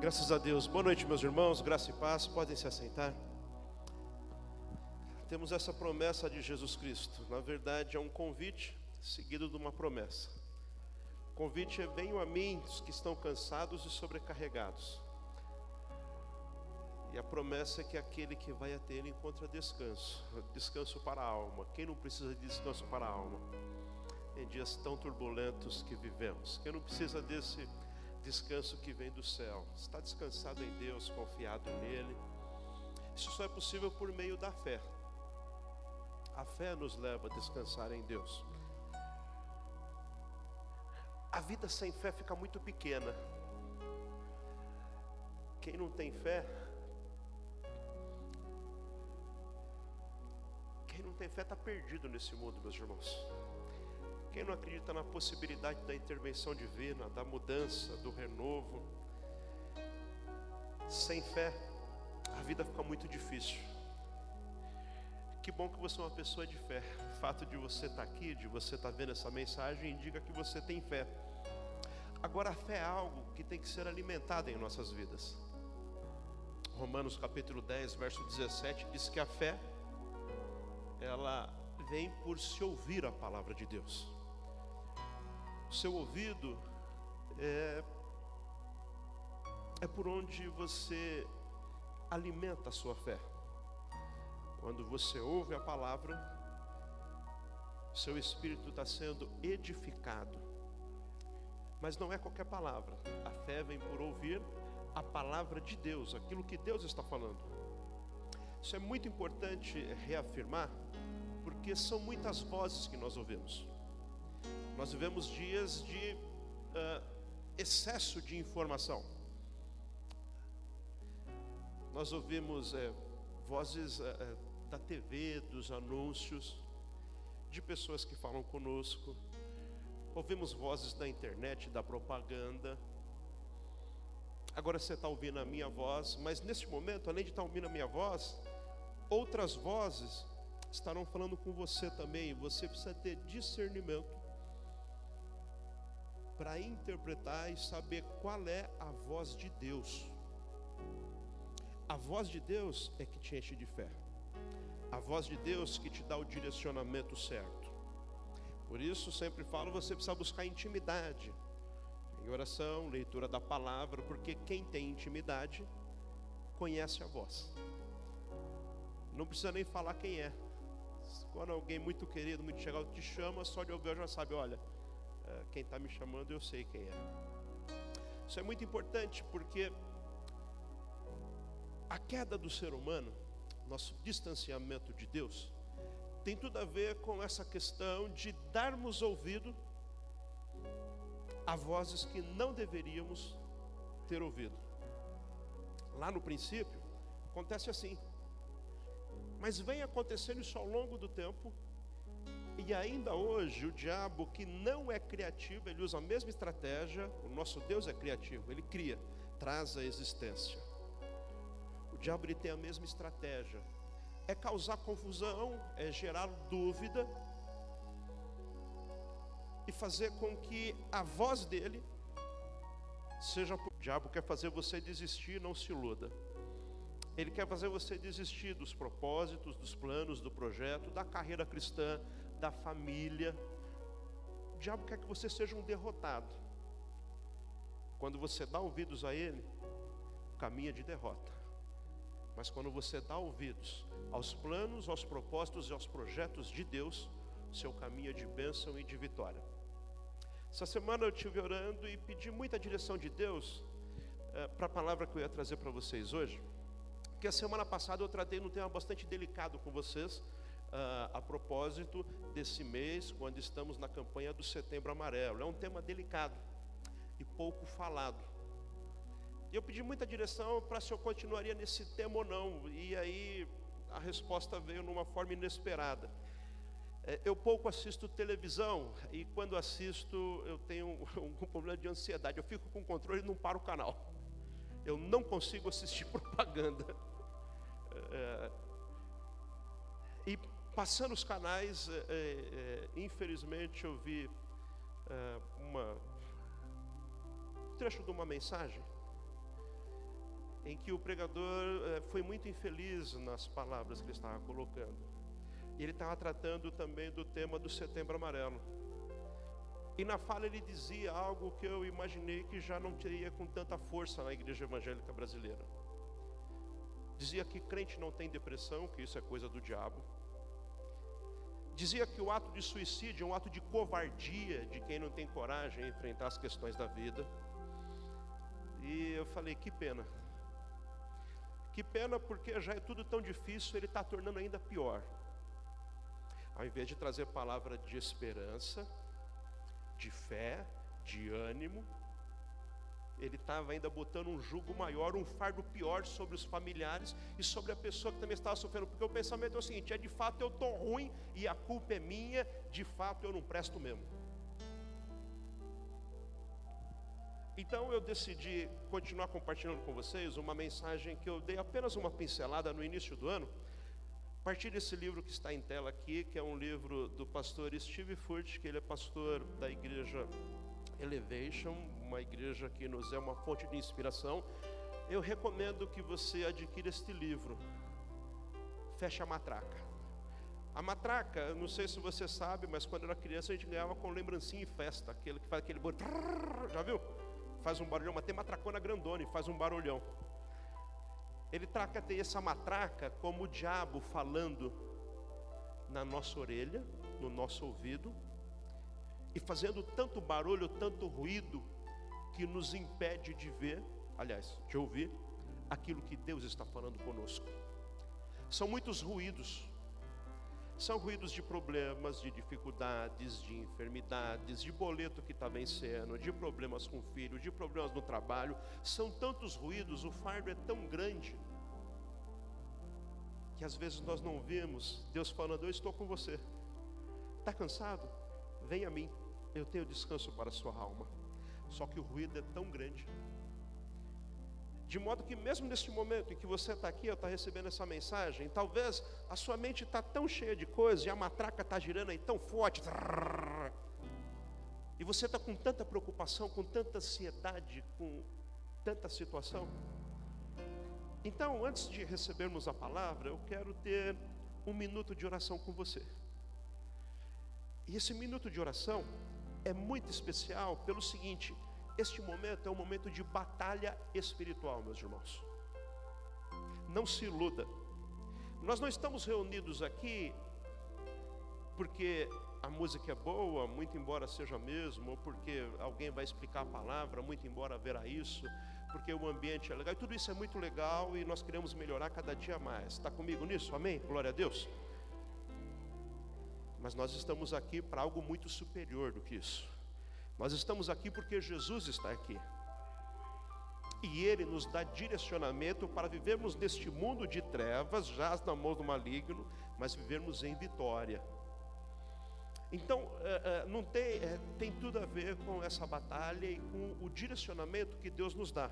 Graças a Deus. Boa noite, meus irmãos. Graça e paz. Podem se assentar. Temos essa promessa de Jesus Cristo. Na verdade, é um convite seguido de uma promessa. O convite é: venham a mim os que estão cansados e sobrecarregados. E a promessa é que aquele que vai até ele encontra descanso, descanso para a alma. Quem não precisa de descanso para a alma? Em dias tão turbulentos que vivemos. Quem não precisa desse descanso que vem do céu? Está descansado em Deus, confiado nele. Isso só é possível por meio da fé. A fé nos leva a descansar em Deus. A vida sem fé fica muito pequena. Quem não tem fé, quem não tem fé está perdido nesse mundo, meus irmãos. Quem não acredita na possibilidade da intervenção divina, da mudança, do renovo, sem fé, a vida fica muito difícil. Que bom que você é uma pessoa de fé. O fato de você estar aqui, de você estar vendo essa mensagem, indica que você tem fé. Agora, a fé é algo que tem que ser alimentado em nossas vidas. Romanos capítulo 10, verso 17 diz que a fé ela vem por se ouvir a palavra de Deus. O seu ouvido é é por onde você alimenta a sua fé. Quando você ouve a palavra, seu espírito está sendo edificado. Mas não é qualquer palavra. A fé vem por ouvir a palavra de Deus, aquilo que Deus está falando. Isso é muito importante reafirmar, porque são muitas vozes que nós ouvimos. Nós vivemos dias de uh, excesso de informação. Nós ouvimos é, vozes é, da TV, dos anúncios, de pessoas que falam conosco, ouvimos vozes da internet, da propaganda. Agora você está ouvindo a minha voz, mas nesse momento, além de estar ouvindo a minha voz, outras vozes estarão falando com você também. Você precisa ter discernimento para interpretar e saber qual é a voz de Deus. A voz de Deus é que te enche de fé. A voz de Deus que te dá o direcionamento certo. Por isso, sempre falo, você precisa buscar intimidade. Em oração, leitura da palavra, porque quem tem intimidade conhece a voz. Não precisa nem falar quem é. Quando alguém muito querido, muito chegado te chama, só de ouvir já sabe, olha, quem está me chamando eu sei quem é. Isso é muito importante porque a queda do ser humano, nosso distanciamento de Deus, tem tudo a ver com essa questão de darmos ouvido a vozes que não deveríamos ter ouvido. Lá no princípio, acontece assim. Mas vem acontecendo isso ao longo do tempo, e ainda hoje, o diabo, que não é criativo, ele usa a mesma estratégia. O nosso Deus é criativo, ele cria, traz a existência. O diabo ele tem a mesma estratégia. É causar confusão, é gerar dúvida e fazer com que a voz dele seja o diabo quer fazer você desistir, não se iluda. Ele quer fazer você desistir dos propósitos, dos planos, do projeto, da carreira cristã, da família. O diabo quer que você seja um derrotado. Quando você dá ouvidos a ele, caminha de derrota. Mas quando você dá ouvidos aos planos, aos propósitos e aos projetos de Deus, seu caminho é de bênção e de vitória. Essa semana eu estive orando e pedi muita direção de Deus é, para a palavra que eu ia trazer para vocês hoje. Porque a semana passada eu tratei num tema bastante delicado com vocês, a propósito desse mês, quando estamos na campanha do Setembro Amarelo. É um tema delicado e pouco falado. E eu pedi muita direção para se eu continuaria nesse tema ou não. E aí a resposta veio numa forma inesperada. É, eu pouco assisto televisão e quando assisto eu tenho um, problema de ansiedade. Eu fico com controle e não paro o canal. Eu não consigo assistir propaganda. É, e passando os canais, é, é, infelizmente eu vi uma, um trecho de uma mensagem em que o pregador foi muito infeliz nas palavras que ele estava colocando. E ele estava tratando também do tema do Setembro Amarelo. E na fala ele dizia algo que eu imaginei que já não teria com tanta força na igreja evangélica brasileira. Dizia que crente não tem depressão, que isso é coisa do diabo. Dizia que o ato de suicídio é um ato de covardia de quem não tem coragem de enfrentar as questões da vida. E eu falei, que pena. Que pena porque já é tudo tão difícil, ele está tornando ainda pior. Ao invés de trazer palavra de esperança, de fé, de ânimo, ele estava ainda botando um jugo maior, um fardo pior sobre os familiares e sobre a pessoa que também estava sofrendo, porque o pensamento é o seguinte: é de fato eu estou ruim e a culpa é minha, de fato eu não presto mesmo. Então eu decidi continuar compartilhando com vocês uma mensagem que eu dei apenas uma pincelada no início do ano, a partir desse livro que está em tela aqui, que é um livro do pastor Steve Furt, que ele é pastor da igreja Elevation, uma igreja que nos é uma fonte de inspiração. Eu recomendo que você adquira este livro. Fecha a matraca. A matraca, não sei se você sabe, mas quando era criança a gente ganhava com lembrancinha em festa, aquele que faz aquele barulho, já viu? Faz um barulhão, mas tem matracona grandona e faz um barulhão. Ele trata essa matraca como o diabo falando na nossa orelha, no nosso ouvido, e fazendo tanto barulho, tanto ruído, que nos impede de ver, aliás, de ouvir aquilo que Deus está falando conosco. São muitos ruídos, são ruídos de problemas, de dificuldades, de enfermidades, de boleto que está vencendo, de problemas com o filho, de problemas no trabalho. São tantos ruídos, o fardo é tão grande, que às vezes nós não vemos Deus falando: Eu estou com você. Está cansado? Vem a mim eu tenho descanso para a sua alma. Só que o ruído é tão grande. De modo que, mesmo neste momento em que você está aqui, está recebendo essa mensagem, talvez a sua mente está tão cheia de coisas e a matraca está girando aí tão forte, e você está com tanta preocupação, com tanta ansiedade, com tanta situação. Então, antes de recebermos a palavra, eu quero ter um minuto de oração com você. E esse minuto de oração é muito especial pelo seguinte: este momento é um momento de batalha espiritual, meus irmãos. Não se iluda. Nós não estamos reunidos aqui porque a música é boa, muito embora seja mesmo, ou porque alguém vai explicar a palavra, muito embora haverá isso, porque o ambiente é legal, e tudo isso é muito legal e nós queremos melhorar cada dia mais. Está comigo nisso? Amém? Glória a Deus. Mas nós estamos aqui para algo muito superior do que isso. Nós estamos aqui porque Jesus está aqui. E Ele nos dá direcionamento para vivermos neste mundo de trevas, já na mão do maligno, mas vivermos em vitória. Então, é, é, não tem, é, tem tudo a ver com essa batalha e com o direcionamento que Deus nos dá.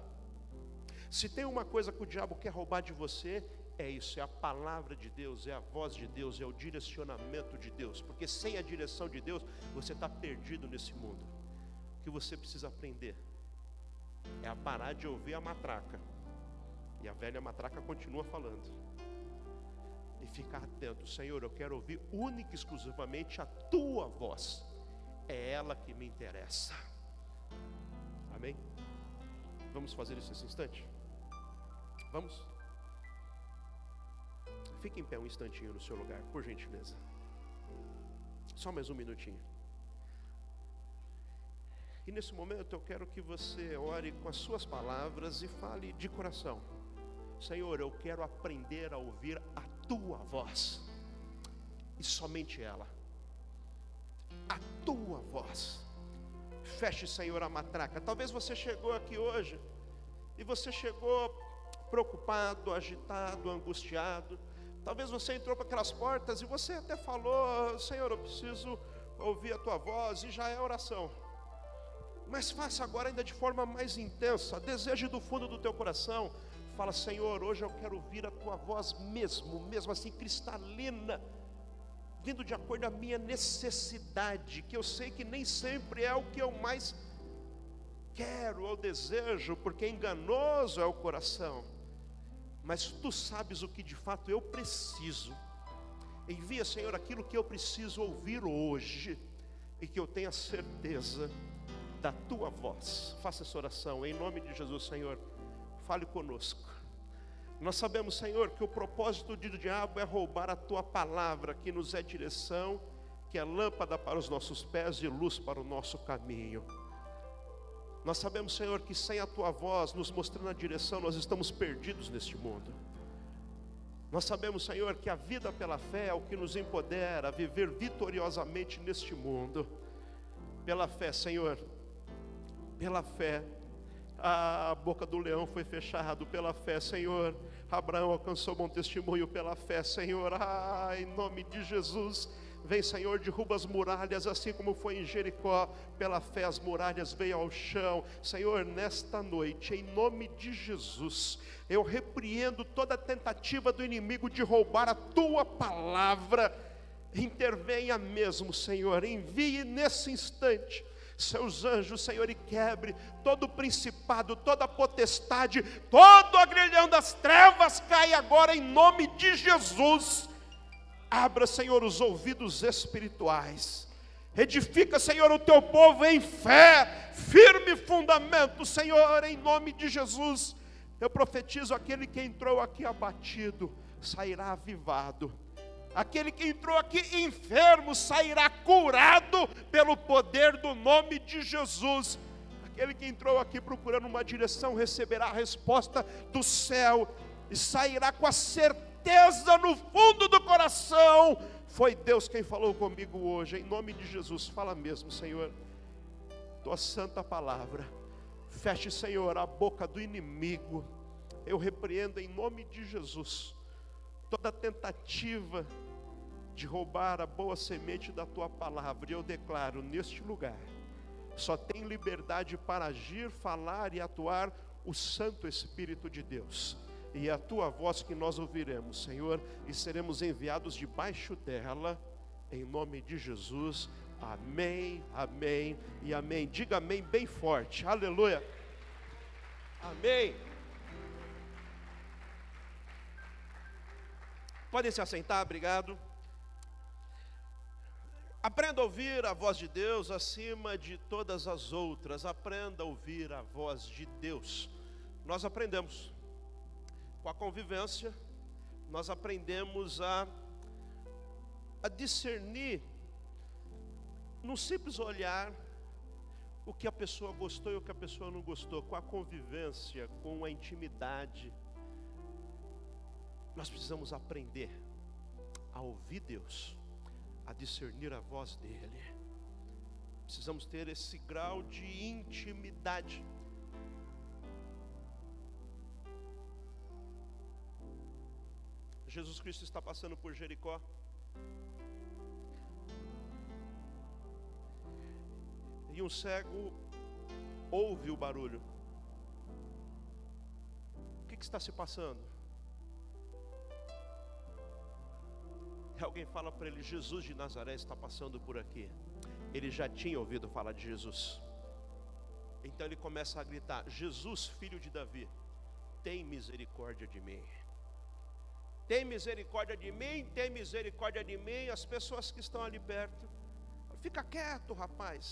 Se tem uma coisa que o diabo quer roubar de você, é isso, é a palavra de Deus, é a voz de Deus, é o direcionamento de Deus, porque sem a direção de Deus, você está perdido nesse mundo. O que você precisa aprender é a parar de ouvir a matraca, e a velha matraca continua falando, e ficar atento, Senhor, eu quero ouvir única e exclusivamente a tua voz, é ela que me interessa. Amém? Vamos fazer isso nesse instante? Vamos? Fique em pé um instantinho no seu lugar, por gentileza. Só mais um minutinho. E nesse momento eu quero que você ore com as suas palavras e fale de coração: Senhor, eu quero aprender a ouvir a tua voz, e somente ela, a tua voz. Feche, Senhor, a matraca. Talvez você chegou aqui hoje e você chegou preocupado, agitado, angustiado Talvez você entrou para aquelas portas e você até falou: Senhor, eu preciso ouvir a tua voz, e já é oração. Mas faça agora ainda de forma mais intensa, deseje do fundo do teu coração. Fala, Senhor, hoje eu quero ouvir a tua voz mesmo, mesmo assim cristalina, vindo de acordo à minha necessidade, que eu sei que nem sempre é o que eu mais quero ou desejo, porque enganoso é o coração. Mas tu sabes o que de fato eu preciso. Envia, Senhor, aquilo que eu preciso ouvir hoje e que eu tenha certeza da tua voz. Faça essa oração em nome de Jesus, Senhor. Fale conosco. Nós sabemos, Senhor, que o propósito do diabo é roubar a tua palavra, que nos é direção, que é lâmpada para os nossos pés e luz para o nosso caminho. Nós sabemos, Senhor, que sem a tua voz nos mostrando a direção, nós estamos perdidos neste mundo. Nós sabemos, Senhor, que a vida pela fé é o que nos empodera a viver vitoriosamente neste mundo. Pela fé, Senhor, pela fé, a boca do leão foi fechada pela fé, Senhor. Abraão alcançou bom testemunho pela fé, Senhor. Ah, em nome de Jesus. Vem, Senhor, derruba as muralhas, assim como foi em Jericó, pela fé as muralhas veio ao chão. Senhor, nesta noite, em nome de Jesus, eu repreendo toda tentativa do inimigo de roubar a tua palavra. Intervenha mesmo, Senhor, envie nesse instante seus anjos, Senhor, e quebre todo principado, toda potestade, todo agrilhão das trevas cai agora em nome de Jesus Abra, Senhor, os ouvidos espirituais. Edifica, Senhor, o teu povo em fé, firme fundamento, Senhor, em nome de Jesus. Eu profetizo: aquele que entrou aqui abatido sairá avivado. Aquele que entrou aqui enfermo sairá curado pelo poder do nome de Jesus. Aquele que entrou aqui procurando uma direção receberá a resposta do céu e sairá com a certeza certeza no fundo do coração, foi Deus quem falou comigo hoje, em nome de Jesus. Fala mesmo, Senhor, tua santa palavra. Feche, Senhor, a boca do inimigo. Eu repreendo em nome de Jesus toda tentativa de roubar a boa semente da tua palavra. E eu declaro neste lugar, só tem liberdade para agir, falar e atuar o Santo Espírito de Deus e a tua voz que nós ouviremos, Senhor, e seremos enviados debaixo dela, em nome de Jesus. Amém, amém e amém. Diga amém bem forte, aleluia. Amém. Podem se assentar, obrigado. Aprenda a ouvir a voz de Deus acima de todas as outras. Aprenda a ouvir a voz de Deus. Nós aprendemos com a convivência, nós aprendemos a, a discernir, num simples olhar, o que a pessoa gostou e o que a pessoa não gostou, com a convivência, com a intimidade. Nós precisamos aprender a ouvir Deus, a discernir a voz dEle. Precisamos ter esse grau de intimidade. Jesus Cristo está passando por Jericó. E um cego ouve o barulho. O que, que está se passando? E alguém fala para ele: Jesus de Nazaré está passando por aqui. Ele já tinha ouvido falar de Jesus. Então ele começa a gritar: Jesus, filho de Davi, tem misericórdia de mim tem misericórdia de mim, tem misericórdia de mim, as pessoas que estão ali perto. Fica quieto, rapaz.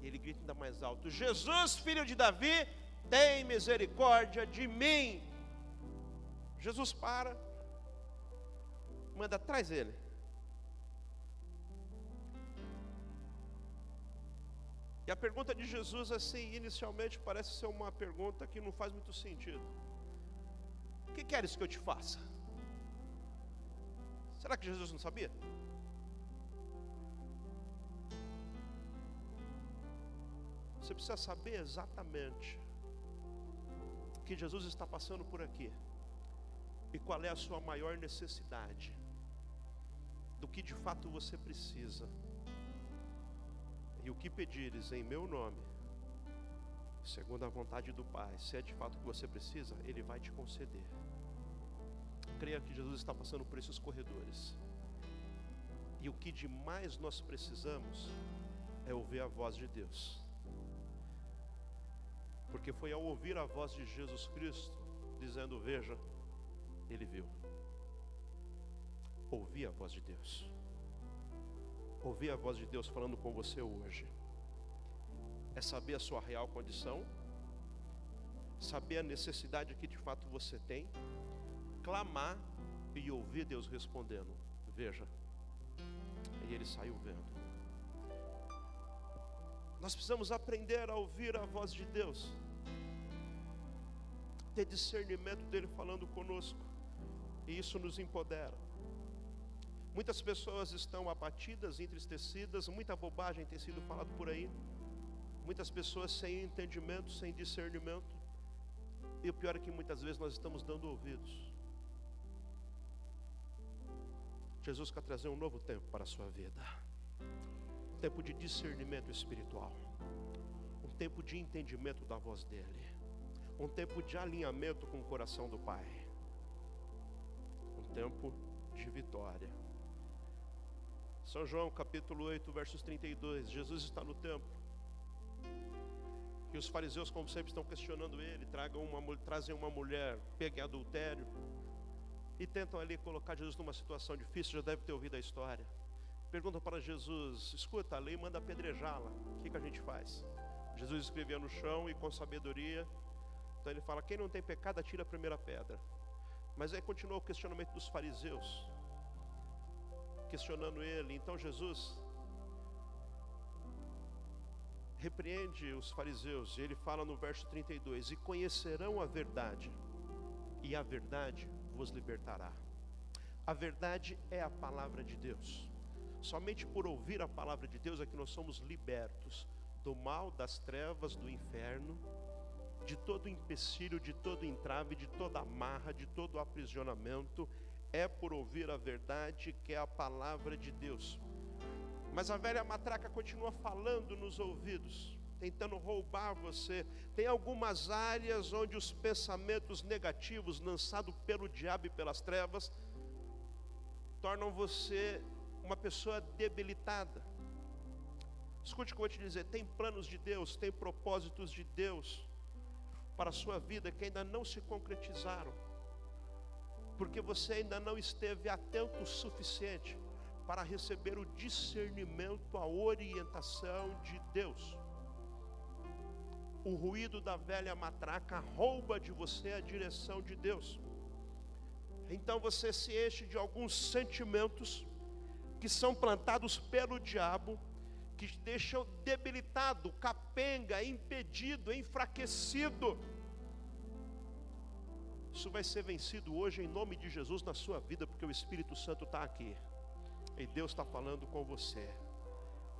E ele grita ainda mais alto: Jesus, filho de Davi, tem misericórdia de mim. Jesus para, manda atrás ele. E a pergunta de Jesus, assim, inicialmente parece ser uma pergunta que não faz muito sentido. O que queres que eu te faça? Será que Jesus não sabia? Você precisa saber exatamente que Jesus está passando por aqui e qual é a sua maior necessidade, do que de fato você precisa. E o que pedires em meu nome, segundo a vontade do Pai, se é de fato o que você precisa, Ele vai te conceder creia que Jesus está passando por esses corredores. E o que de mais nós precisamos é ouvir a voz de Deus. Porque foi ao ouvir a voz de Jesus Cristo, dizendo: Veja, ele viu. Ouvir a voz de Deus. Ouvir a voz de Deus falando com você hoje. É saber a sua real condição, saber a necessidade que de fato você tem, clamar e ouvir Deus respondendo. Veja. E ele saiu vendo. Nós precisamos aprender a ouvir a voz de Deus, ter discernimento dele falando conosco, e isso nos empodera. Muitas pessoas estão abatidas, entristecidas, muita bobagem tem sido falado por aí. Muitas pessoas sem entendimento, sem discernimento. E o pior é que muitas vezes nós estamos dando ouvidos. Jesus quer trazer um novo tempo para a sua vida tempo de discernimento espiritual, um tempo de entendimento da voz dEle, um tempo de alinhamento com o coração do Pai, um tempo de vitória. São João capítulo 8, versos 32. Jesus está no templo. E os fariseus, como sempre, estão questionando ele. Tragam uma, trazem uma mulher pega em adultério. E tentam ali colocar Jesus numa situação difícil. Já deve ter ouvido a história pergunta para Jesus: escuta, a lei manda apedrejá-la, o que, que a gente faz? Jesus escrevia no chão e com sabedoria, então ele fala: quem não tem pecado, atira a primeira pedra. Mas aí continuou o questionamento dos fariseus, questionando ele. Então Jesus repreende os fariseus, e ele fala no verso 32: E conhecerão a verdade, e a verdade vos libertará. A verdade é a palavra de Deus. Somente por ouvir a palavra de Deus é que nós somos libertos do mal, das trevas, do inferno, de todo empecilho, de todo entrave, de toda amarra, de todo aprisionamento. É por ouvir a verdade que é a palavra de Deus. Mas a velha matraca continua falando nos ouvidos, tentando roubar você. Tem algumas áreas onde os pensamentos negativos lançados pelo diabo e pelas trevas tornam você uma pessoa debilitada. Escute o que eu vou te dizer: tem planos de Deus, tem propósitos de Deus para a sua vida que ainda não se concretizaram, porque você ainda não esteve atento o suficiente para receber o discernimento, a orientação de Deus. O ruído da velha matraca rouba de você a direção de Deus. Então você se enche de alguns sentimentos que são plantados pelo diabo, que deixam debilitado, capenga, impedido, enfraquecido. Isso vai ser vencido hoje em nome de Jesus na sua vida, porque o Espírito Santo está aqui e Deus está falando com você.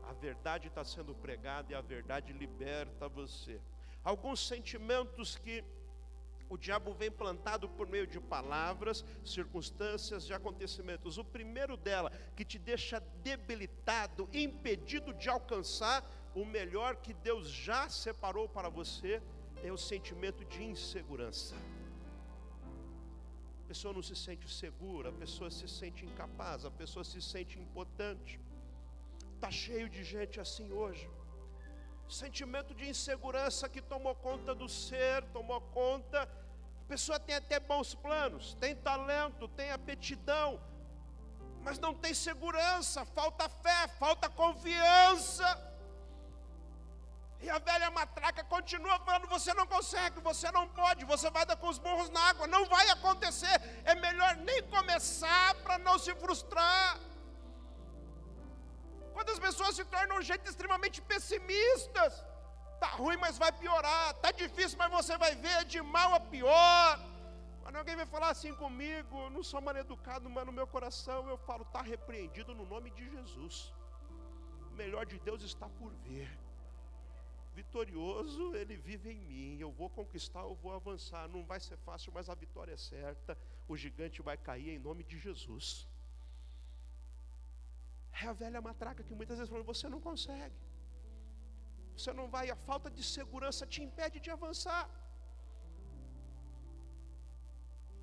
A verdade está sendo pregada e a verdade liberta você. Alguns sentimentos que o diabo vem plantado por meio de palavras, circunstâncias e acontecimentos. O primeiro dela, que te deixa debilitado, impedido de alcançar o melhor que Deus já separou para você, é o sentimento de insegurança. A pessoa não se sente segura, a pessoa se sente incapaz, a pessoa se sente impotente. Está cheio de gente assim hoje sentimento de insegurança que tomou conta do ser, tomou conta pessoa tem até bons planos, tem talento, tem aptidão, mas não tem segurança, falta fé, falta confiança. E a velha matraca continua falando: você não consegue, você não pode, você vai dar com os burros na água, não vai acontecer. É melhor nem começar para não se frustrar. Quando as pessoas se tornam gente extremamente pessimistas, Está ruim, mas vai piorar. Está difícil, mas você vai ver de mal a pior. Quando alguém vai falar assim comigo, eu não sou mal educado, mas no meu coração eu falo, está repreendido no nome de Jesus. O melhor de Deus está por vir. Vitorioso, ele vive em mim. Eu vou conquistar, eu vou avançar. Não vai ser fácil, mas a vitória é certa. O gigante vai cair em nome de Jesus. É a velha matraca que muitas vezes fala, você não consegue você não vai, a falta de segurança te impede de avançar.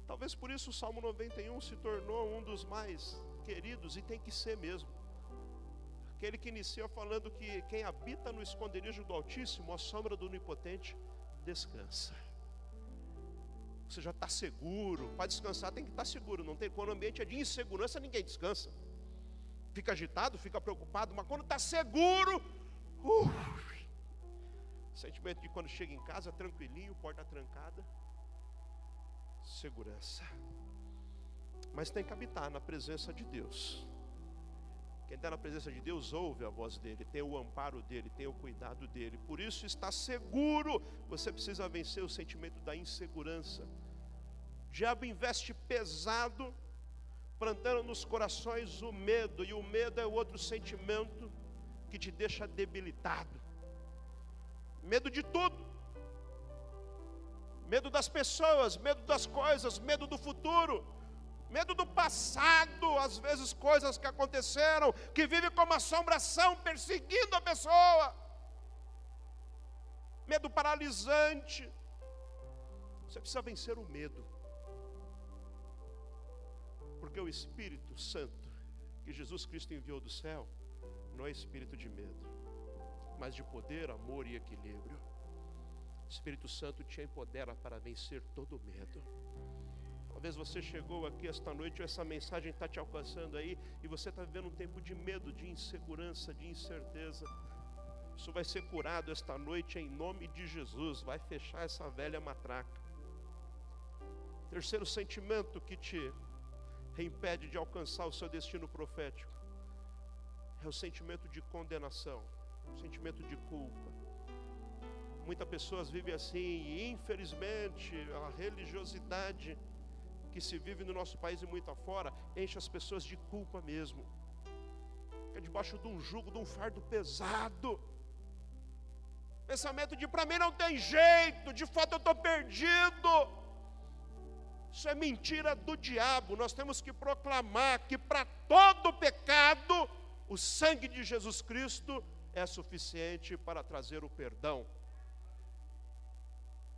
Talvez por isso o Salmo 91 se tornou um dos mais queridos e tem que ser mesmo. Aquele que inicia falando que quem habita no esconderijo do Altíssimo, a sombra do Onipotente, descansa. você já está seguro. Para descansar tem que estar tá seguro. Não tem, quando o ambiente é de insegurança, ninguém descansa. Fica agitado, fica preocupado, mas quando está seguro, uh, sentimento de quando chega em casa, tranquilinho, porta trancada, segurança. Mas tem que habitar na presença de Deus. Quem está na presença de Deus ouve a voz dele, tem o amparo dele, tem o cuidado dele. Por isso está seguro. Você precisa vencer o sentimento da insegurança. O diabo investe pesado, plantando nos corações o medo, e o medo é outro sentimento que te deixa debilitado. Medo de tudo. Medo das pessoas, medo das coisas, medo do futuro medo do passado, às vezes coisas que aconteceram, que vive como assombração perseguindo a pessoa, medo paralisante. Você precisa vencer o medo, porque o Espírito Santo que Jesus Cristo enviou do céu não é espírito de medo, mas de poder, amor e equilíbrio. O Espírito Santo te empodera para vencer todo medo. Talvez você chegou aqui esta noite, ou essa mensagem está te alcançando aí, e você está vivendo um tempo de medo, de insegurança, de incerteza. Isso vai ser curado esta noite em nome de Jesus, vai fechar essa velha matraca. Terceiro sentimento que te impede de alcançar o seu destino profético é o sentimento de condenação, o sentimento de culpa. Muitas pessoas vivem assim, e infelizmente a religiosidade que se vive no nosso país e muito afora, enche as pessoas de culpa mesmo. Fica debaixo de um jugo, de um fardo pesado. Pensamento de para mim não tem jeito, de fato eu estou perdido. Isso é mentira do diabo. Nós temos que proclamar que para todo pecado, o sangue de Jesus Cristo é suficiente para trazer o perdão.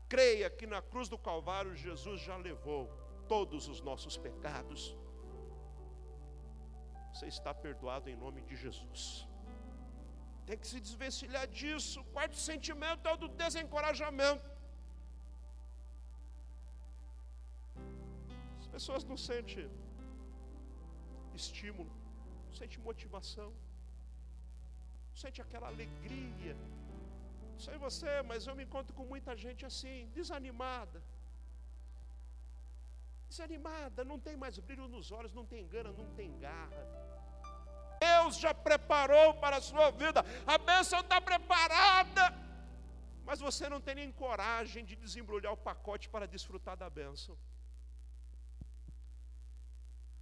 Creia que na cruz do Calvário Jesus já levou todos os nossos pecados. Você está perdoado em nome de Jesus. Tem que se desvencilhar disso. O quarto sentimento é o do desencorajamento. Pessoas não sentem estímulo, não sentem motivação, não sentem aquela alegria. Não sei você, mas eu me encontro com muita gente assim, desanimada desanimada, não tem mais brilho nos olhos, não tem gana, não tem garra. Deus já preparou para a sua vida, a bênção está preparada, mas você não tem nem coragem de desembrulhar o pacote para desfrutar da bênção.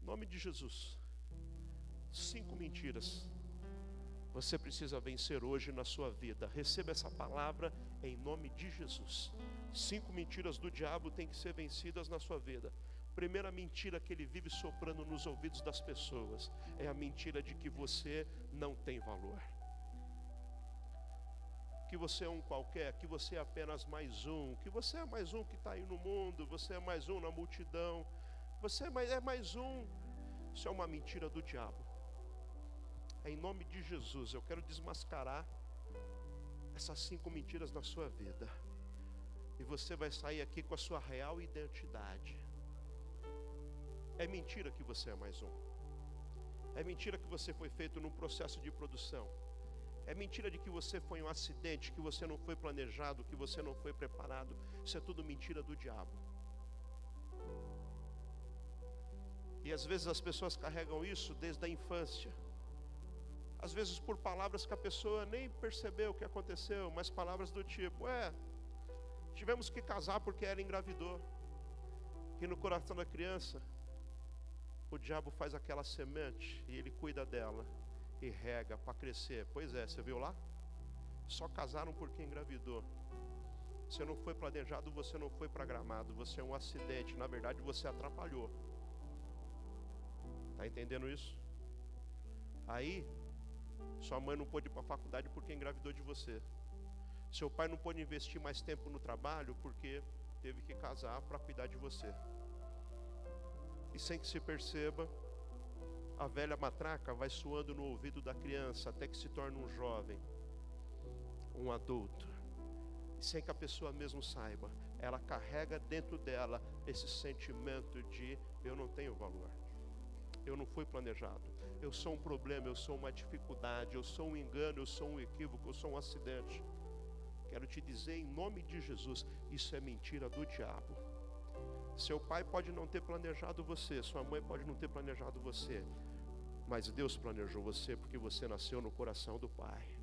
Nome de Jesus, cinco mentiras você precisa vencer hoje na sua vida. Receba essa palavra em nome de Jesus. Cinco mentiras do diabo têm que ser vencidas na sua vida. Primeira mentira que ele vive soprando nos ouvidos das pessoas é a mentira de que você não tem valor. Que você é um qualquer, que você é apenas mais um, que você é mais um que está aí no mundo, você é mais um na multidão, você é mais, é mais um. Isso é uma mentira do diabo. É em nome de Jesus, eu quero desmascarar essas cinco mentiras na sua vida. E você vai sair aqui com a sua real identidade. É mentira que você é mais um. É mentira que você foi feito num processo de produção. É mentira de que você foi um acidente, que você não foi planejado, que você não foi preparado. Isso é tudo mentira do diabo. E às vezes as pessoas carregam isso desde a infância. Às vezes por palavras que a pessoa nem percebeu o que aconteceu, mas palavras do tipo: é, tivemos que casar porque ela engravidou. E no coração da criança o diabo faz aquela semente e ele cuida dela e rega para crescer. Pois é, você viu lá? Só casaram porque engravidou. Você não foi planejado, você não foi programado, você é um acidente. Na verdade, você atrapalhou. Está entendendo isso? Aí, sua mãe não pôde ir para a faculdade porque engravidou de você. Seu pai não pôde investir mais tempo no trabalho porque teve que casar para cuidar de você e sem que se perceba, a velha matraca vai suando no ouvido da criança até que se torne um jovem, um adulto. E sem que a pessoa mesmo saiba, ela carrega dentro dela esse sentimento de eu não tenho valor, eu não fui planejado, eu sou um problema, eu sou uma dificuldade, eu sou um engano, eu sou um equívoco, eu sou um acidente. Quero te dizer em nome de Jesus, isso é mentira do diabo. Seu pai pode não ter planejado você, sua mãe pode não ter planejado você, mas Deus planejou você porque você nasceu no coração do Pai.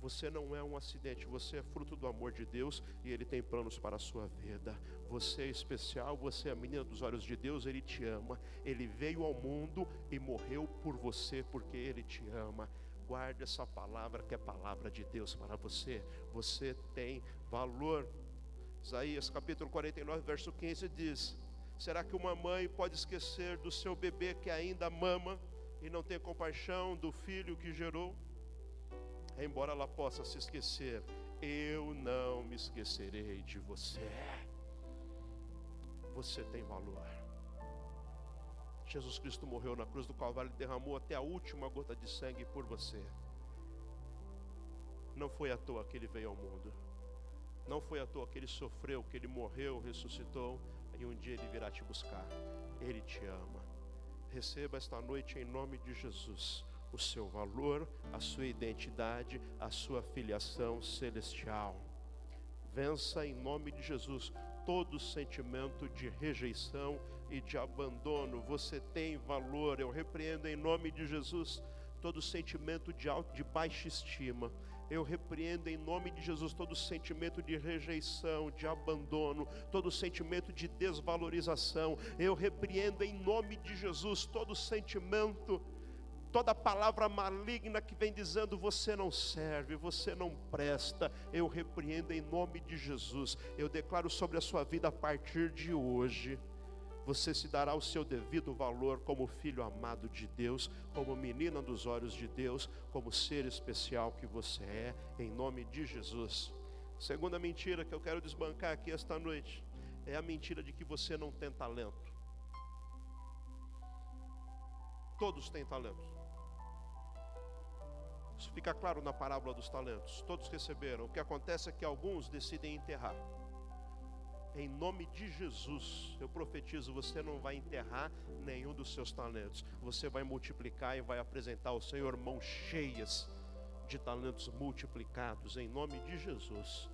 Você não é um acidente, você é fruto do amor de Deus e Ele tem planos para a sua vida. Você é especial, você é a menina dos olhos de Deus, Ele te ama. Ele veio ao mundo e morreu por você porque Ele te ama. Guarde essa palavra que é palavra de Deus para você. Você tem valor. Isaías capítulo 49, verso 15 diz: Será que uma mãe pode esquecer do seu bebê que ainda mama e não tem compaixão do filho que gerou? Embora ela possa se esquecer, eu não me esquecerei de você. Você tem valor. Jesus Cristo morreu na cruz do Calvário e derramou até a última gota de sangue por você. Não foi à toa que ele veio ao mundo. Não foi à toa que ele sofreu, que ele morreu, ressuscitou e um dia ele virá te buscar. Ele te ama. Receba esta noite em nome de Jesus o seu valor, a sua identidade, a sua filiação celestial. Vença em nome de Jesus todo sentimento de rejeição e de abandono. Você tem valor. Eu repreendo em nome de Jesus todo sentimento de, alto, de baixa estima. Eu repreendo em nome de Jesus todo sentimento de rejeição, de abandono, todo sentimento de desvalorização. Eu repreendo em nome de Jesus todo sentimento toda palavra maligna que vem dizendo você não serve, você não presta, eu repreendo em nome de Jesus. Eu declaro sobre a sua vida a partir de hoje. Você se dará o seu devido valor como filho amado de Deus, como menina dos olhos de Deus, como ser especial que você é, em nome de Jesus. Segunda mentira que eu quero desbancar aqui esta noite é a mentira de que você não tem talento. Todos têm talento. Isso fica claro na parábola dos talentos. Todos receberam. O que acontece é que alguns decidem enterrar. Em nome de Jesus, eu profetizo: você não vai enterrar nenhum dos seus talentos. Você vai multiplicar e vai apresentar ao Senhor mãos cheias de talentos multiplicados. Em nome de Jesus.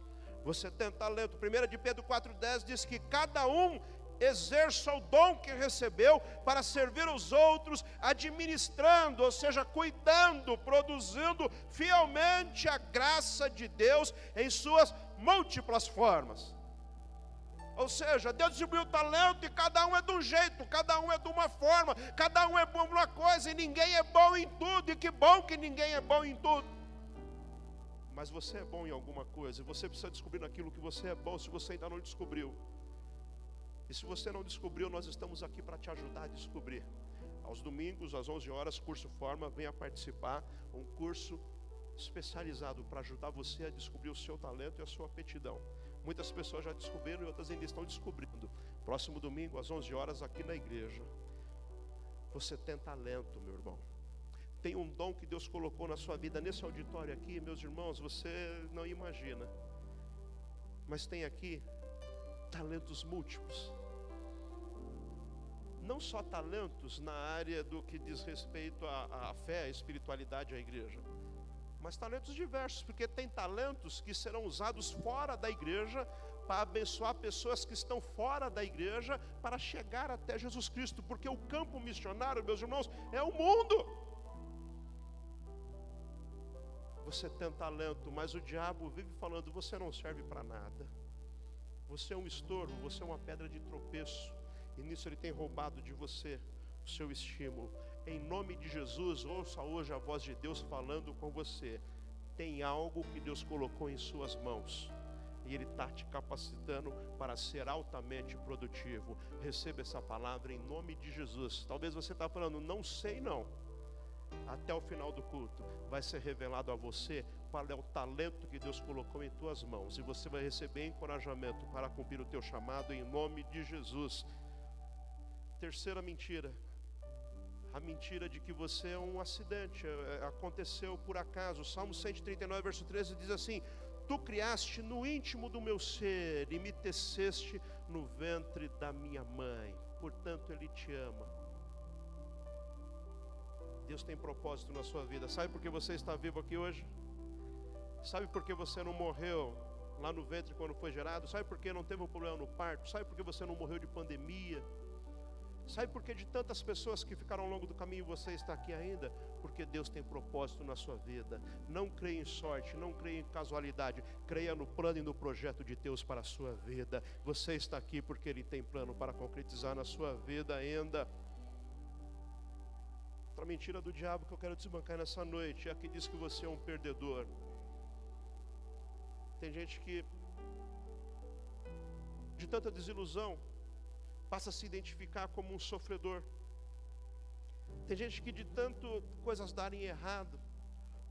Você tem talento. 1 de Pedro 4,10 diz que cada um exerça o dom que recebeu para servir os outros, administrando, ou seja, cuidando, produzindo fielmente a graça de Deus em suas múltiplas formas. Ou seja, Deus distribuiu o talento e cada um é de um jeito, cada um é de uma forma, cada um é bom numa coisa e ninguém é bom em tudo, e que bom que ninguém é bom em tudo. Mas você é bom em alguma coisa, e você precisa descobrir naquilo que você é bom, se você ainda não descobriu. E se você não descobriu, nós estamos aqui para te ajudar a descobrir. Aos domingos, às 11 horas, curso Forma, venha participar. Um curso especializado para ajudar você a descobrir o seu talento e a sua aptidão. Muitas pessoas já descobriram e outras ainda estão descobrindo. Próximo domingo, às 11 horas, aqui na igreja. Você tem talento, meu irmão. Tem um dom que Deus colocou na sua vida nesse auditório aqui, meus irmãos, você não imagina. Mas tem aqui talentos múltiplos. Não só talentos na área do que diz respeito à, à fé, à espiritualidade, à igreja, mas talentos diversos, porque tem talentos que serão usados fora da igreja para abençoar pessoas que estão fora da igreja para chegar até Jesus Cristo, porque o campo missionário, meus irmãos, é o mundo. Você tem talento, mas o diabo vive falando: você não serve para nada. Você é um estorvo, você é uma pedra de tropeço. E nisso ele tem roubado de você o seu estímulo. Em nome de Jesus, ouça hoje a voz de Deus falando com você. Tem algo que Deus colocou em suas mãos. E Ele está te capacitando para ser altamente produtivo. Receba essa palavra em nome de Jesus. Talvez você está falando, não sei não. Até o final do culto vai ser revelado a você qual é o talento que Deus colocou em tuas mãos e você vai receber encorajamento para cumprir o teu chamado em nome de Jesus. Terceira mentira, a mentira de que você é um acidente, é, é, aconteceu por acaso. Salmo 139, verso 13 diz assim: Tu criaste no íntimo do meu ser e me teceste no ventre da minha mãe. Portanto, Ele te ama. Deus tem propósito na sua vida. Sabe por que você está vivo aqui hoje? Sabe por que você não morreu lá no ventre quando foi gerado? Sabe por que não teve um problema no parto? Sabe por que você não morreu de pandemia? Sabe por que de tantas pessoas que ficaram ao longo do caminho você está aqui ainda? Porque Deus tem propósito na sua vida. Não creia em sorte, não creia em casualidade. Creia no plano e no projeto de Deus para a sua vida. Você está aqui porque Ele tem plano para concretizar na sua vida ainda. Outra mentira do diabo que eu quero desbancar nessa noite é que diz que você é um perdedor. Tem gente que, de tanta desilusão, passa a se identificar como um sofredor. Tem gente que de tanto coisas darem errado,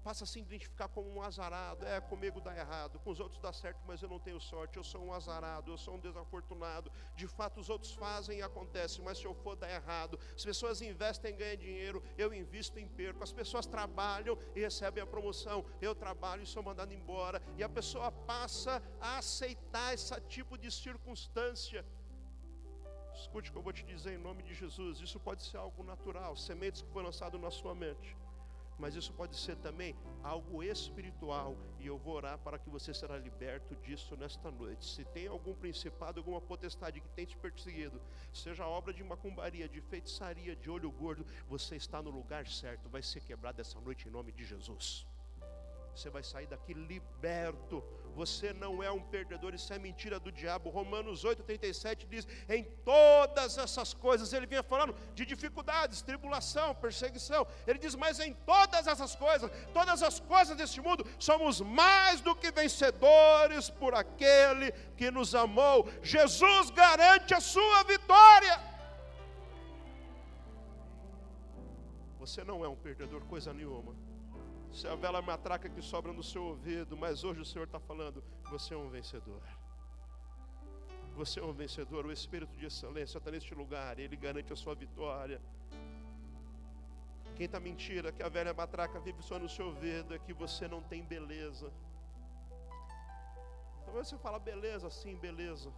passa a se identificar como um azarado. É, comigo dá errado, com os outros dá certo, mas eu não tenho sorte. Eu sou um azarado, eu sou um desafortunado. De fato, os outros fazem e acontece, mas se eu for dar errado, as pessoas investem e ganham dinheiro, eu invisto em perco. As pessoas trabalham e recebem a promoção, eu trabalho e sou mandado embora. E a pessoa passa a aceitar esse tipo de circunstância. Escute o que eu vou te dizer em nome de Jesus. Isso pode ser algo natural, sementes que foram lançadas na sua mente mas isso pode ser também algo espiritual, e eu vou orar para que você será liberto disso nesta noite. Se tem algum principado, alguma potestade que tem te perseguido, seja obra de macumbaria, de feitiçaria, de olho gordo, você está no lugar certo, vai ser quebrado essa noite em nome de Jesus. Você vai sair daqui liberto você não é um perdedor, isso é mentira do diabo. Romanos 8,37 diz: em todas essas coisas, ele vinha falando de dificuldades, tribulação, perseguição. Ele diz: mas em todas essas coisas, todas as coisas deste mundo, somos mais do que vencedores por aquele que nos amou. Jesus garante a sua vitória. Você não é um perdedor, coisa nenhuma. Se a vela matraca que sobra no seu ouvido, mas hoje o Senhor está falando: você é um vencedor. Você é um vencedor. O Espírito de excelência está neste lugar, ele garante a sua vitória. Quem está mentira que a velha matraca vive só no seu ouvido é que você não tem beleza. Talvez você fala beleza, sim, beleza.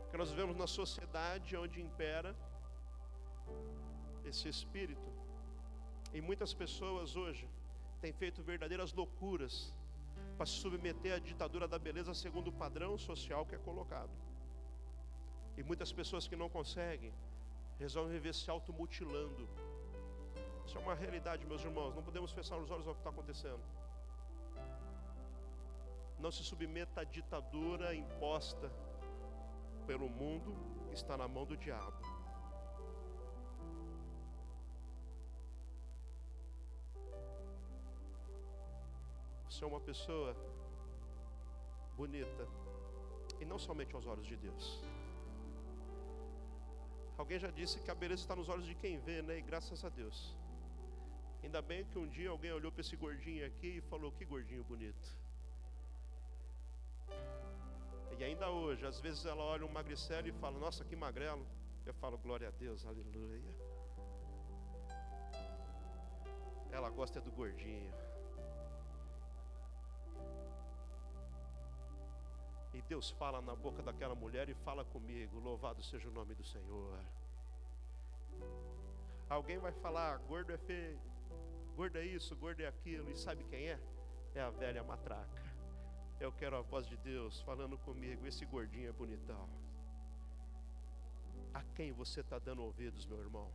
Porque nós vivemos na sociedade onde impera esse espírito e muitas pessoas hoje têm feito verdadeiras loucuras para se submeter à ditadura da beleza segundo o padrão social que é colocado. E muitas pessoas que não conseguem resolvem viver se automutilando. Isso é uma realidade, meus irmãos. Não podemos fechar os olhos ao que está acontecendo. Não se submeta à ditadura imposta pelo mundo está na mão do diabo. Você é uma pessoa bonita, e não somente aos olhos de Deus. Alguém já disse que a beleza está nos olhos de quem vê, né? E graças a Deus. Ainda bem que um dia alguém olhou para esse gordinho aqui e falou: Que gordinho bonito. E ainda hoje, às vezes ela olha um magricelo e fala: Nossa, que magrelo. Eu falo: Glória a Deus, aleluia. Ela gosta do gordinho. E Deus fala na boca daquela mulher e fala comigo: Louvado seja o nome do Senhor. Alguém vai falar: gordo é feio, gordo é isso, gordo é aquilo. E sabe quem é? É a velha matraca. Eu quero a voz de Deus falando comigo: esse gordinho é bonitão. A quem você está dando ouvidos, meu irmão?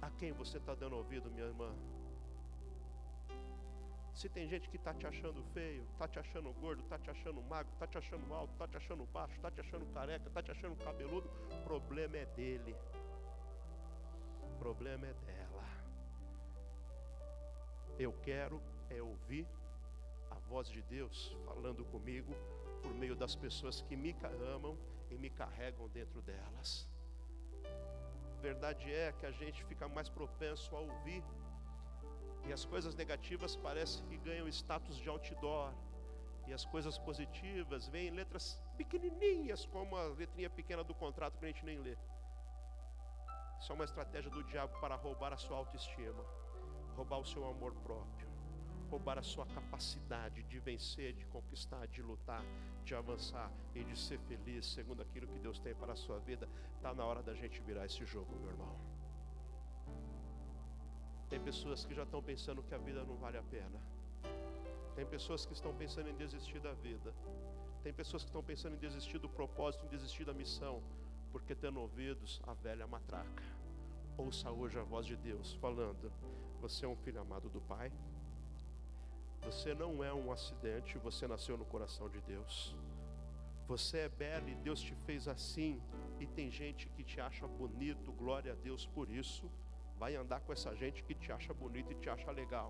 A quem você está dando ouvido, minha irmã? Se tem gente que está te achando feio, está te achando gordo, está te achando magro, está te achando alto, está te achando baixo, está te achando careca, está te achando cabeludo, o problema é dele. O problema é dela. Eu quero é ouvir a voz de Deus falando comigo por meio das pessoas que me amam e me carregam dentro delas. Verdade é que a gente fica mais propenso a ouvir e as coisas negativas parecem que ganham status de outdoor. E as coisas positivas vêm em letras pequenininhas, como a letrinha pequena do contrato que a gente nem lê. Isso é uma estratégia do diabo para roubar a sua autoestima, roubar o seu amor próprio, roubar a sua capacidade de vencer, de conquistar, de lutar, de avançar e de ser feliz segundo aquilo que Deus tem para a sua vida. Está na hora da gente virar esse jogo, meu irmão. Tem pessoas que já estão pensando que a vida não vale a pena. Tem pessoas que estão pensando em desistir da vida. Tem pessoas que estão pensando em desistir do propósito, em desistir da missão, porque tendo ouvidos a velha matraca. Ouça hoje a voz de Deus falando: Você é um filho amado do Pai. Você não é um acidente, você nasceu no coração de Deus. Você é belo e Deus te fez assim. E tem gente que te acha bonito, glória a Deus por isso. Vai andar com essa gente que te acha bonito e te acha legal.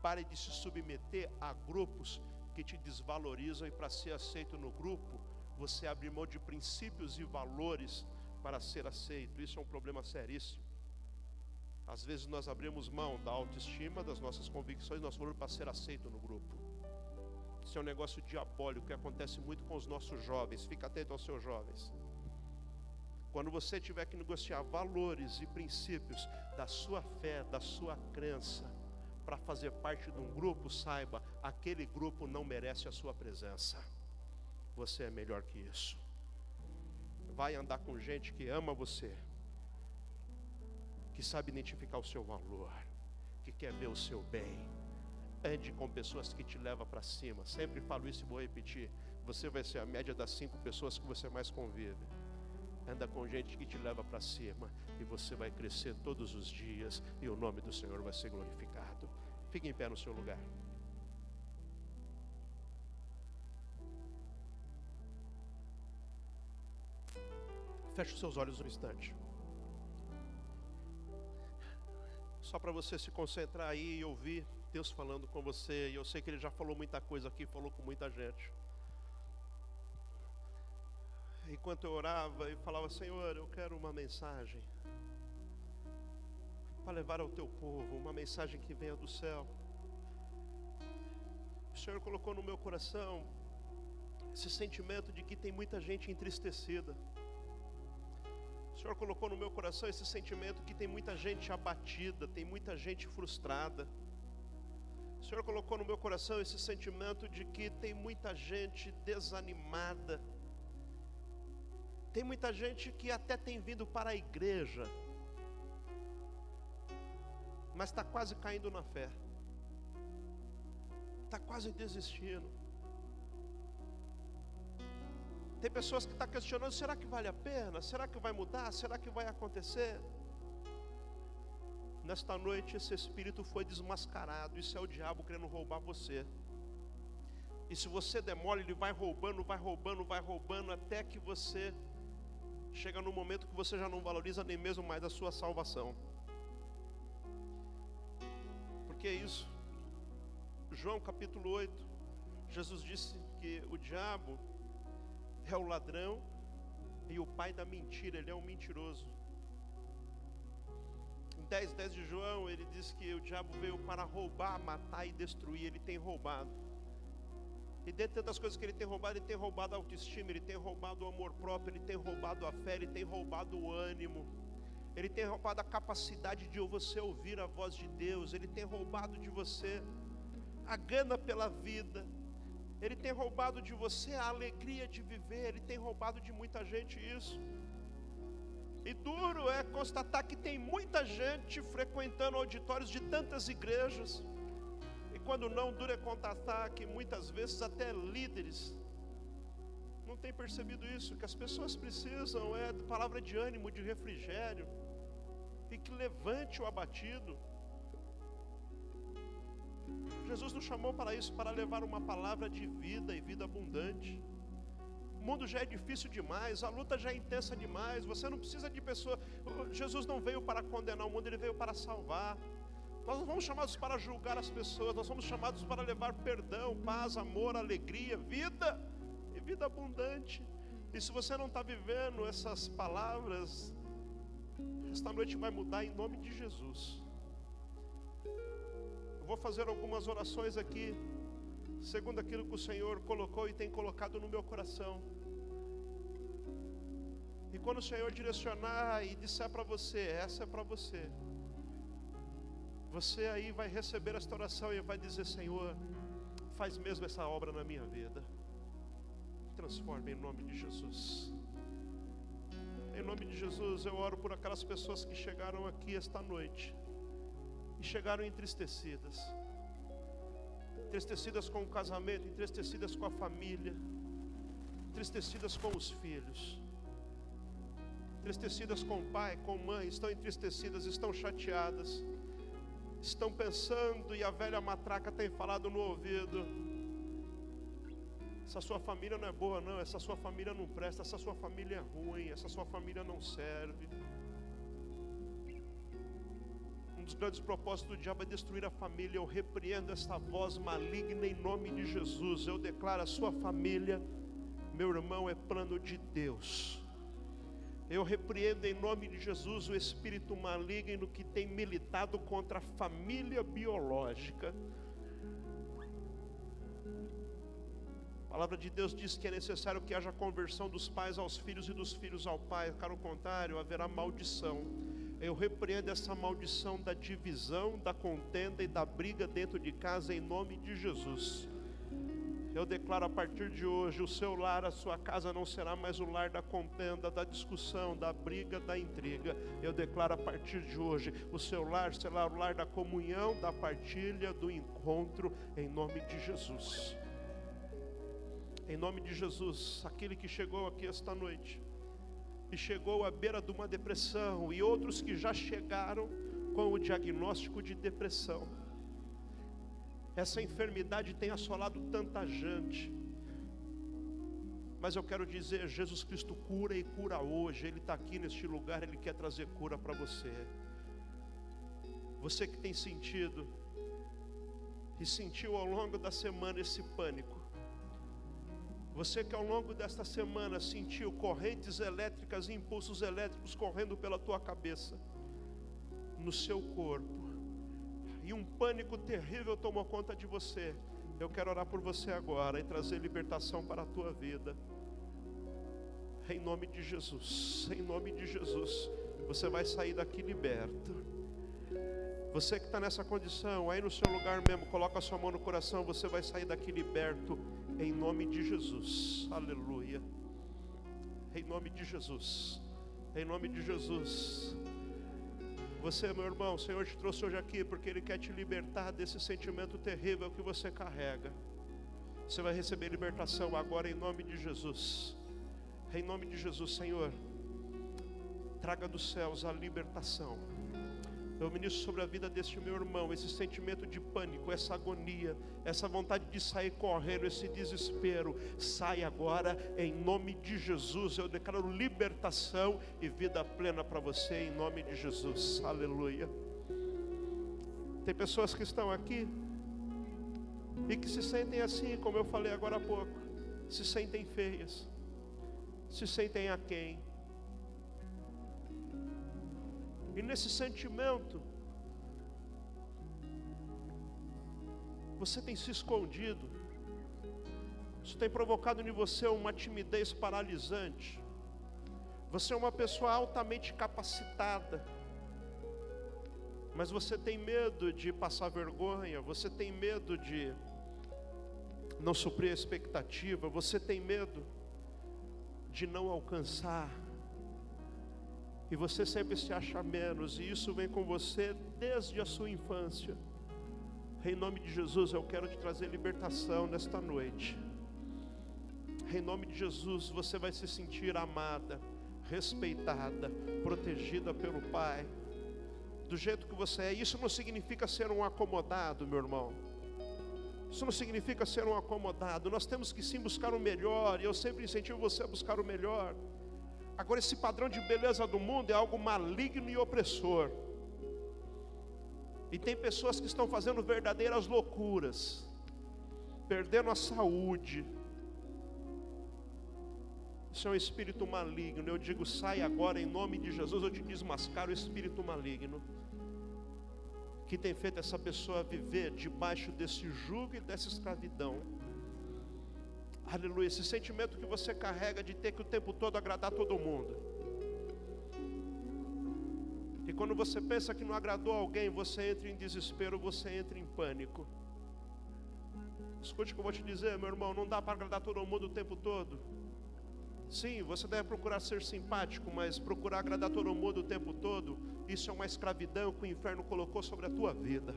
Pare de se submeter a grupos que te desvalorizam e para ser aceito no grupo, você abre mão de princípios e valores para ser aceito. Isso é um problema seríssimo. Às vezes nós abrimos mão da autoestima, das nossas convicções, nosso valor para ser aceito no grupo. Isso é um negócio diabólico que acontece muito com os nossos jovens. Fica atento aos seus jovens. Quando você tiver que negociar valores e princípios da sua fé, da sua crença, para fazer parte de um grupo, saiba, aquele grupo não merece a sua presença. Você é melhor que isso. Vai andar com gente que ama você que sabe identificar o seu valor, que quer ver o seu bem. Ande com pessoas que te levam para cima. Sempre falo isso e vou repetir. Você vai ser a média das cinco pessoas que você mais convive. Anda com gente que te leva para cima e você vai crescer todos os dias e o nome do Senhor vai ser glorificado. Fique em pé no seu lugar. Feche os seus olhos um instante. Só para você se concentrar aí e ouvir Deus falando com você. E eu sei que Ele já falou muita coisa aqui, falou com muita gente. Enquanto eu orava e falava, Senhor, eu quero uma mensagem para levar ao teu povo, uma mensagem que venha do céu. O Senhor colocou no meu coração esse sentimento de que tem muita gente entristecida. O Senhor colocou no meu coração esse sentimento que tem muita gente abatida, tem muita gente frustrada. O Senhor colocou no meu coração esse sentimento de que tem muita gente desanimada. Tem muita gente que até tem vindo para a igreja, mas está quase caindo na fé, está quase desistindo. Tem pessoas que estão tá questionando: será que vale a pena? Será que vai mudar? Será que vai acontecer? Nesta noite, esse espírito foi desmascarado. Isso é o diabo querendo roubar você. E se você demole, ele vai roubando, vai roubando, vai roubando, até que você chega no momento que você já não valoriza nem mesmo mais a sua salvação. Porque é isso. João capítulo 8, Jesus disse que o diabo é o ladrão e o pai da mentira, ele é um mentiroso. Em 10, 10 de João, ele diz que o diabo veio para roubar, matar e destruir, ele tem roubado. E dentre tantas coisas que ele tem roubado, ele tem roubado a autoestima, ele tem roubado o amor próprio, ele tem roubado a fé, ele tem roubado o ânimo, ele tem roubado a capacidade de você ouvir a voz de Deus, ele tem roubado de você a gana pela vida, ele tem roubado de você a alegria de viver, ele tem roubado de muita gente isso. E duro é constatar que tem muita gente frequentando auditórios de tantas igrejas. Quando não, duro é constatar que muitas vezes até líderes não têm percebido isso, que as pessoas precisam é de palavra de ânimo, de refrigério, e que levante o abatido. Jesus nos chamou para isso, para levar uma palavra de vida e vida abundante. O mundo já é difícil demais, a luta já é intensa demais. Você não precisa de pessoa. Jesus não veio para condenar o mundo, ele veio para salvar. Nós não somos chamados para julgar as pessoas, nós somos chamados para levar perdão, paz, amor, alegria, vida e vida abundante. E se você não está vivendo essas palavras, esta noite vai mudar em nome de Jesus vou fazer algumas orações aqui, segundo aquilo que o Senhor colocou e tem colocado no meu coração. E quando o Senhor direcionar e disser para você, essa é para você, Você aí vai receber esta oração e vai dizer: Senhor, faz mesmo essa obra na minha vida. Transforme em nome de Jesus. Em nome de Jesus, eu oro por aquelas pessoas que chegaram aqui esta noite e chegaram entristecidas entristecidas com o casamento, entristecidas com a família, entristecidas com os filhos, entristecidas com o pai, com mãe, estão entristecidas, estão chateadas, estão pensando e a velha matraca tem falado no ouvido: essa sua família não é boa, não, essa sua família não presta, essa sua família é ruim, essa sua família não serve dos grandes propósitos do diabo é destruir a família. Eu repreendo esta voz maligna em nome de Jesus. Eu declaro a sua família, meu irmão, é plano de Deus. Eu repreendo em nome de Jesus o espírito maligno que tem militado contra a família biológica. A palavra de Deus diz que é necessário que haja conversão dos pais aos filhos e dos filhos ao pai, caso contrário, haverá maldição. Eu repreendo essa maldição da divisão, da contenda e da briga dentro de casa em nome de Jesus. Eu declaro a partir de hoje: o seu lar, a sua casa não será mais o lar da contenda, da discussão, da briga, da intriga. Eu declaro a partir de hoje: o seu lar será o lar da comunhão, da partilha, do encontro, em nome de Jesus. Em nome de Jesus, aquele que chegou aqui esta noite e chegou à beira de uma depressão, e outros que já chegaram com o diagnóstico de depressão. Essa enfermidade tem assolado tanta gente. Mas eu quero dizer, Jesus Cristo cura e cura hoje. Ele está aqui neste lugar, Ele quer trazer cura para você. Você que tem sentido e sentiu ao longo da semana esse pânico. Você que ao longo desta semana sentiu correntes elétricas e impulsos elétricos correndo pela tua cabeça, no seu corpo, e um pânico terrível tomou conta de você. Eu quero orar por você agora e trazer libertação para a tua vida. Em nome de Jesus, em nome de Jesus, você vai sair daqui liberto. Você que está nessa condição, aí no seu lugar mesmo, coloca a sua mão no coração, você vai sair daqui liberto em nome de Jesus. Aleluia. Em nome de Jesus. Em nome de Jesus. Você, meu irmão, o Senhor te trouxe hoje aqui porque Ele quer te libertar desse sentimento terrível que você carrega. Você vai receber libertação agora em nome de Jesus. Em nome de Jesus, Senhor. Traga dos céus a libertação eu ministro sobre a vida deste meu irmão esse sentimento de pânico, essa agonia, essa vontade de sair correndo, esse desespero. Sai agora em nome de Jesus. Eu declaro libertação e vida plena para você em nome de Jesus. Aleluia. Tem pessoas que estão aqui e que se sentem assim, como eu falei agora há pouco, se sentem feias, se sentem aquém E nesse sentimento, você tem se escondido. Isso tem provocado em você uma timidez paralisante. Você é uma pessoa altamente capacitada, mas você tem medo de passar vergonha, você tem medo de não suprir a expectativa, você tem medo de não alcançar e você sempre se acha menos, e isso vem com você desde a sua infância. Em nome de Jesus, eu quero te trazer libertação nesta noite. Em nome de Jesus, você vai se sentir amada, respeitada, protegida pelo Pai, do jeito que você é. Isso não significa ser um acomodado, meu irmão. Isso não significa ser um acomodado. Nós temos que sim buscar o melhor, e eu sempre incentivo você a buscar o melhor. Agora, esse padrão de beleza do mundo é algo maligno e opressor. E tem pessoas que estão fazendo verdadeiras loucuras, perdendo a saúde. Isso é um espírito maligno. Eu digo, sai agora em nome de Jesus. Eu te desmascaro o espírito maligno que tem feito essa pessoa viver debaixo desse jugo e dessa escravidão. Aleluia. Esse sentimento que você carrega de ter que o tempo todo agradar todo mundo. E quando você pensa que não agradou alguém, você entra em desespero, você entra em pânico. Escute o que eu vou te dizer, meu irmão, não dá para agradar todo mundo o tempo todo. Sim, você deve procurar ser simpático, mas procurar agradar todo mundo o tempo todo, isso é uma escravidão que o inferno colocou sobre a tua vida.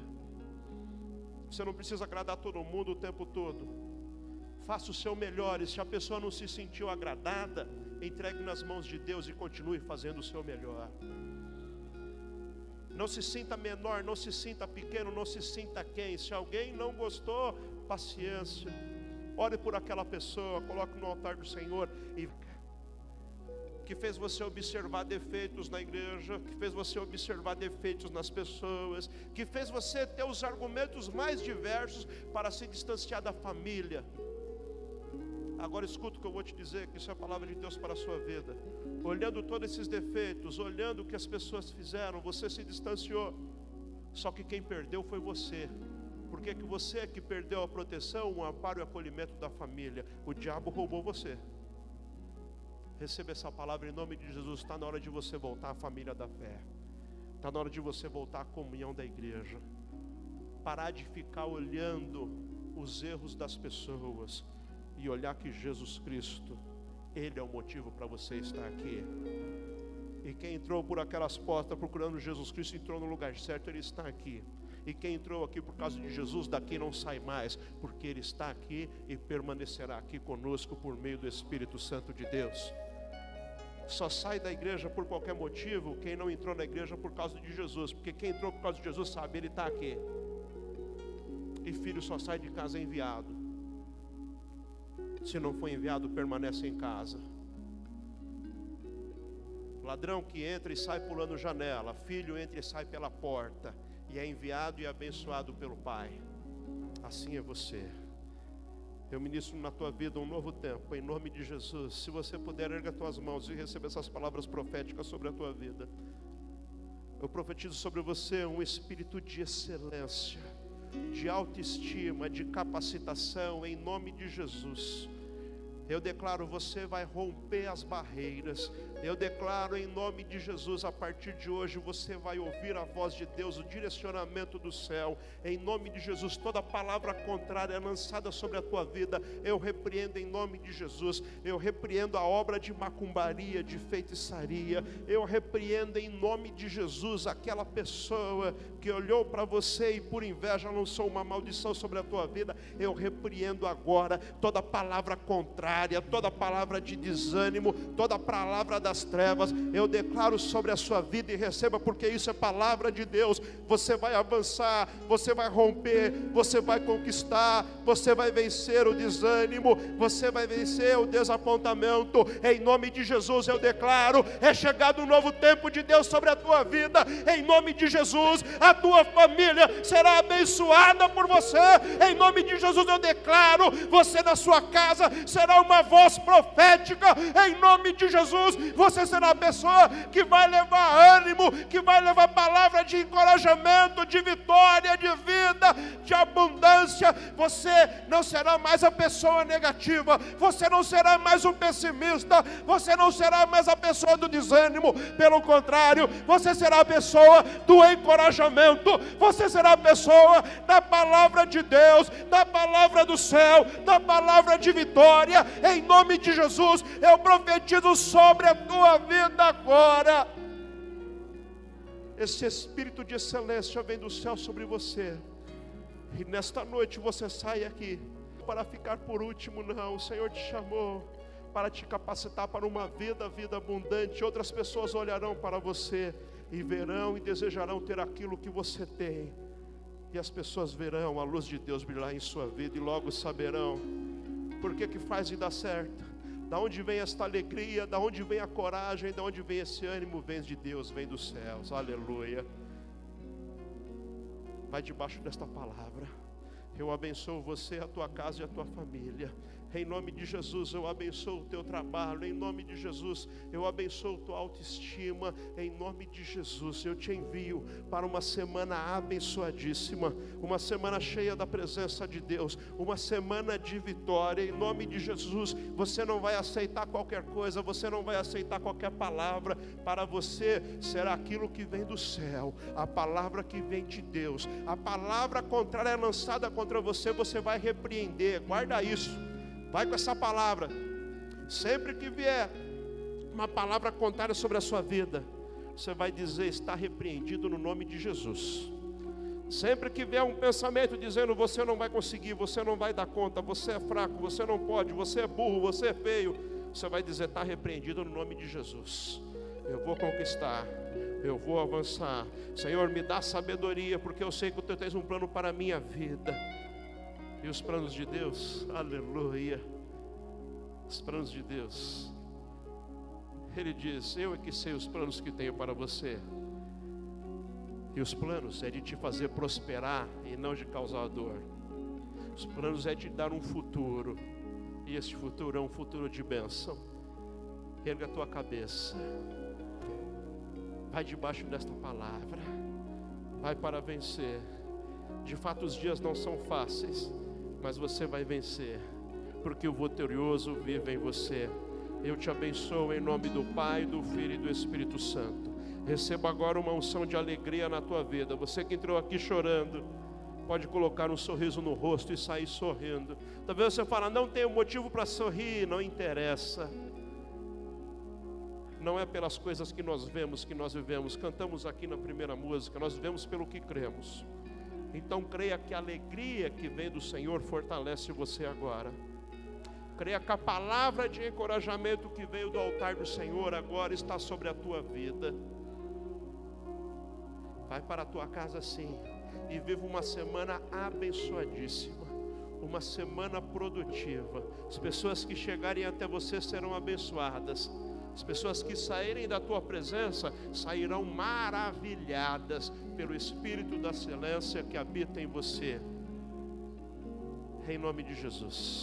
Você não precisa agradar todo mundo o tempo todo. Faça o seu melhor, e se a pessoa não se sentiu agradada, entregue nas mãos de Deus e continue fazendo o seu melhor. Não se sinta menor, não se sinta pequeno, não se sinta quem. Se alguém não gostou, paciência. Ore por aquela pessoa, coloque no altar do Senhor e que fez você observar defeitos na igreja, que fez você observar defeitos nas pessoas, que fez você ter os argumentos mais diversos para se distanciar da família. Agora escuta o que eu vou te dizer, que isso é a palavra de Deus para a sua vida. Olhando todos esses defeitos, olhando o que as pessoas fizeram, você se distanciou. Só que quem perdeu foi você. Porque que você é que perdeu a proteção, o amparo e o acolhimento da família. O diabo roubou você. Receba essa palavra em nome de Jesus. Está na hora de você voltar à família da fé. Está na hora de você voltar à comunhão da igreja. Parar de ficar olhando os erros das pessoas e olhar que Jesus Cristo, Ele é o motivo para você estar aqui. E quem entrou por aquelas portas procurando Jesus Cristo entrou no lugar certo, Ele está aqui. E quem entrou aqui por causa de Jesus, daqui não sai mais, porque Ele está aqui e permanecerá aqui conosco por meio do Espírito Santo de Deus. Só sai da igreja por qualquer motivo quem não entrou na igreja por causa de Jesus, porque quem entrou por causa de Jesus sabe, Ele está aqui. E filho só sai de casa enviado. Se não for enviado, permanece em casa. Ladrão que entra e sai pulando janela, filho entra e sai pela porta e é enviado e abençoado pelo Pai. Assim é você. Eu ministro na tua vida um novo tempo, em nome de Jesus. Se você puder, erga as tuas mãos e receba essas palavras proféticas sobre a tua vida. Eu profetizo sobre você um espírito de excelência, de autoestima, de capacitação, em nome de Jesus. Eu declaro, você vai romper as barreiras, eu declaro em nome de Jesus, a partir de hoje você vai ouvir a voz de Deus, o direcionamento do céu. Em nome de Jesus, toda palavra contrária lançada sobre a tua vida, eu repreendo em nome de Jesus. Eu repreendo a obra de macumbaria, de feitiçaria. Eu repreendo em nome de Jesus aquela pessoa que olhou para você e por inveja lançou uma maldição sobre a tua vida. Eu repreendo agora toda palavra contrária, toda palavra de desânimo, toda palavra da das trevas, eu declaro sobre a sua vida e receba, porque isso é palavra de Deus. Você vai avançar, você vai romper, você vai conquistar, você vai vencer o desânimo, você vai vencer o desapontamento. Em nome de Jesus eu declaro: é chegado um novo tempo de Deus sobre a tua vida. Em nome de Jesus, a tua família será abençoada por você. Em nome de Jesus eu declaro: você na sua casa será uma voz profética. Em nome de Jesus, você será a pessoa que vai levar ânimo, que vai levar palavra de encorajamento, de vitória, de vida, de abundância. Você não será mais a pessoa negativa, você não será mais um pessimista, você não será mais a pessoa do desânimo, pelo contrário, você será a pessoa do encorajamento, você será a pessoa da palavra de Deus, da palavra do céu, da palavra de vitória, em nome de Jesus, eu profetizo sobre a tua vida agora. Esse espírito de excelência vem do céu sobre você. E nesta noite você sai aqui para ficar por último, não. O Senhor te chamou para te capacitar para uma vida, vida abundante. Outras pessoas olharão para você e verão e desejarão ter aquilo que você tem. E as pessoas verão a luz de Deus brilhar em sua vida e logo saberão por que que faz e dá certo da onde vem esta alegria? Da onde vem a coragem? Da onde vem esse ânimo? Vem de Deus, vem dos céus. Aleluia. Vai debaixo desta palavra. Eu abençoo você, a tua casa e a tua família. Em nome de Jesus, eu abençoo o teu trabalho. Em nome de Jesus, eu abençoo tua autoestima. Em nome de Jesus, eu te envio para uma semana abençoadíssima, uma semana cheia da presença de Deus, uma semana de vitória. Em nome de Jesus, você não vai aceitar qualquer coisa, você não vai aceitar qualquer palavra. Para você será aquilo que vem do céu, a palavra que vem de Deus. A palavra contrária é lançada contra você, você vai repreender. Guarda isso. Vai com essa palavra. Sempre que vier uma palavra contrária sobre a sua vida, você vai dizer: está repreendido no nome de Jesus. Sempre que vier um pensamento dizendo você não vai conseguir, você não vai dar conta, você é fraco, você não pode, você é burro, você é feio, você vai dizer: está repreendido no nome de Jesus. Eu vou conquistar, eu vou avançar. Senhor, me dá sabedoria, porque eu sei que tu tens um plano para a minha vida. E os planos de Deus, aleluia. Os planos de Deus. Ele diz: Eu é que sei os planos que tenho para você. E os planos é de te fazer prosperar e não de causar dor. Os planos é de dar um futuro. E esse futuro é um futuro de bênção. Erga a tua cabeça. Vai debaixo desta palavra. Vai para vencer. De fato, os dias não são fáceis mas você vai vencer, porque o vitorioso vive em você. Eu te abençoo em nome do Pai, do Filho e do Espírito Santo. Receba agora uma unção de alegria na tua vida. Você que entrou aqui chorando, pode colocar um sorriso no rosto e sair sorrindo. Talvez você fale, não tenho motivo para sorrir, não interessa. Não é pelas coisas que nós vemos que nós vivemos. Cantamos aqui na primeira música, nós vivemos pelo que cremos. Então creia que a alegria que vem do Senhor fortalece você agora. Creia que a palavra de encorajamento que veio do altar do Senhor agora está sobre a tua vida. Vai para a tua casa sim e viva uma semana abençoadíssima, uma semana produtiva. As pessoas que chegarem até você serão abençoadas. As pessoas que saírem da tua presença sairão maravilhadas pelo Espírito da excelência que habita em você. Em nome de Jesus.